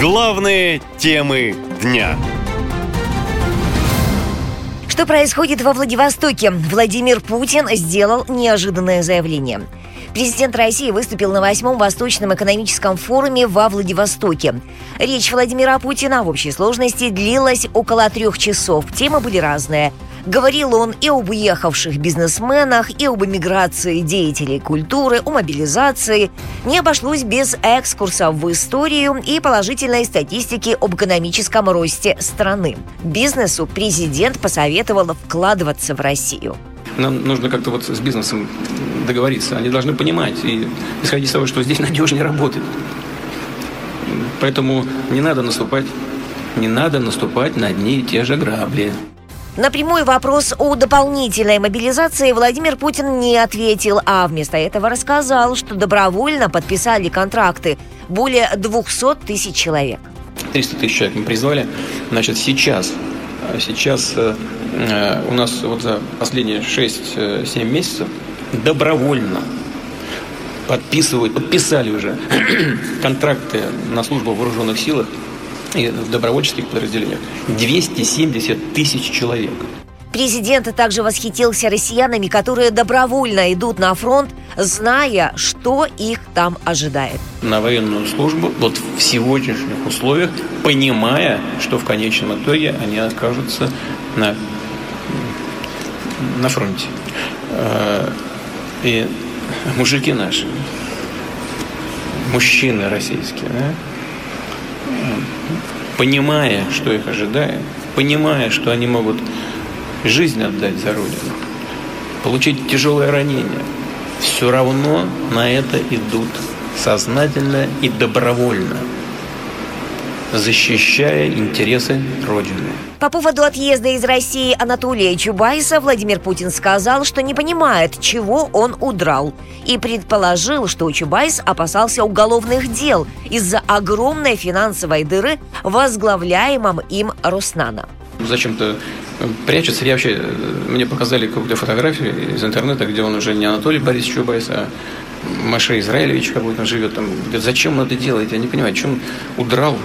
Главные темы дня. Что происходит во Владивостоке? Владимир Путин сделал неожиданное заявление. Президент России выступил на восьмом Восточном экономическом форуме во Владивостоке. Речь Владимира Путина в общей сложности длилась около трех часов. Темы были разные. Говорил он и об уехавших бизнесменах, и об эмиграции деятелей культуры, о мобилизации. Не обошлось без экскурса в историю и положительной статистики об экономическом росте страны. Бизнесу президент посоветовал вкладываться в Россию. Нам нужно как-то вот с бизнесом договориться. Они должны понимать и исходить из того, что здесь надежнее работает. Поэтому не надо наступать, не надо наступать на одни и те же грабли. На прямой вопрос о дополнительной мобилизации Владимир Путин не ответил, а вместо этого рассказал, что добровольно подписали контракты более 200 тысяч человек. 300 тысяч человек мы призвали. Значит, сейчас, сейчас э, у нас вот за последние 6-7 месяцев добровольно подписывают, подписали уже контракты на службу в вооруженных силах и в добровольческих подразделениях 270 тысяч человек. Президент также восхитился россиянами, которые добровольно идут на фронт, зная, что их там ожидает. На военную службу вот в сегодняшних условиях, понимая, что в конечном итоге они окажутся на, на фронте. Э, и мужики наши, мужчины российские, да, понимая, что их ожидает, понимая, что они могут жизнь отдать за Родину, получить тяжелое ранение, все равно на это идут сознательно и добровольно – защищая интересы Родины. По поводу отъезда из России Анатолия Чубайса Владимир Путин сказал, что не понимает, чего он удрал, и предположил, что Чубайс опасался уголовных дел из-за огромной финансовой дыры, возглавляемом им Роснана. Зачем-то прячется. Я вообще, мне показали какую-то фотографию из интернета, где он уже не Анатолий Борисович Чубайс, а Маше Израилевич какой-то живет там. Зачем он это делает? Я не понимаю, чем удрал.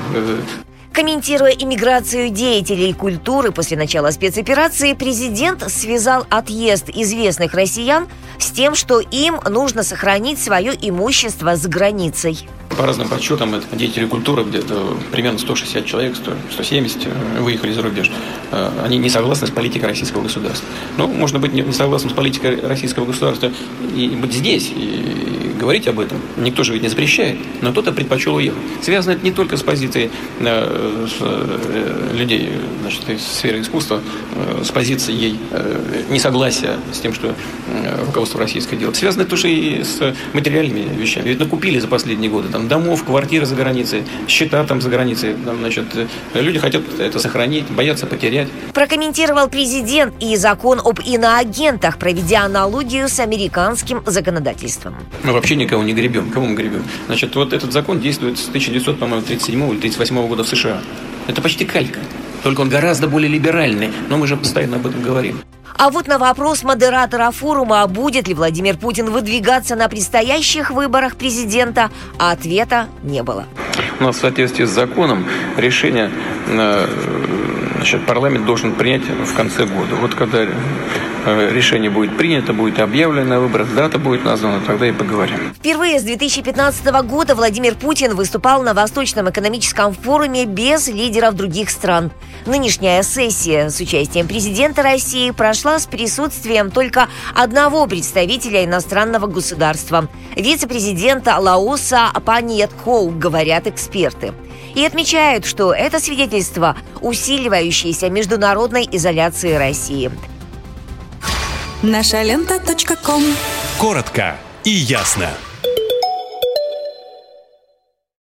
Комментируя иммиграцию деятелей культуры после начала спецоперации, президент связал отъезд известных россиян с тем, что им нужно сохранить свое имущество с границей. По разным подсчетам, это деятели культуры, где-то примерно 160 человек, 100, 170 э, выехали за рубеж. Э, они не согласны с политикой российского государства. Ну, можно быть не согласным с политикой российского государства и быть здесь, и говорить об этом. Никто же ведь не запрещает, но кто-то предпочел уехать. Связано это не только с позицией э, с, э, людей значит, из сферы искусства, э, с позицией э, несогласия с тем, что э, руководство российское делает. Связано это тоже и с материальными вещами. Ведь накупили за последние годы там, домов, квартиры за границей, счета там за границей. Там, значит, э, люди хотят это сохранить, боятся потерять. Прокомментировал президент и закон об иноагентах, проведя аналогию с американским законодательством. Мы вообще вообще никого не гребем. Кого мы гребем? Значит, вот этот закон действует с 1937 или 38 года в США. Это почти калька. Только он гораздо более либеральный, но мы же постоянно об этом говорим. А вот на вопрос модератора форума, будет ли Владимир Путин выдвигаться на предстоящих выборах президента, ответа не было. У нас в соответствии с законом решение э, значит, парламент должен принять в конце года. Вот когда Э, решение будет принято, будет объявлено на выборах, дата будет названа, тогда и поговорим. Впервые с 2015 года Владимир Путин выступал на Восточном экономическом форуме без лидеров других стран. Нынешняя сессия с участием президента России прошла с присутствием только одного представителя иностранного государства – вице-президента Лаоса Паниет Хоу, говорят эксперты. И отмечают, что это свидетельство усиливающейся международной изоляции России – Наша лента. Коротко и ясно.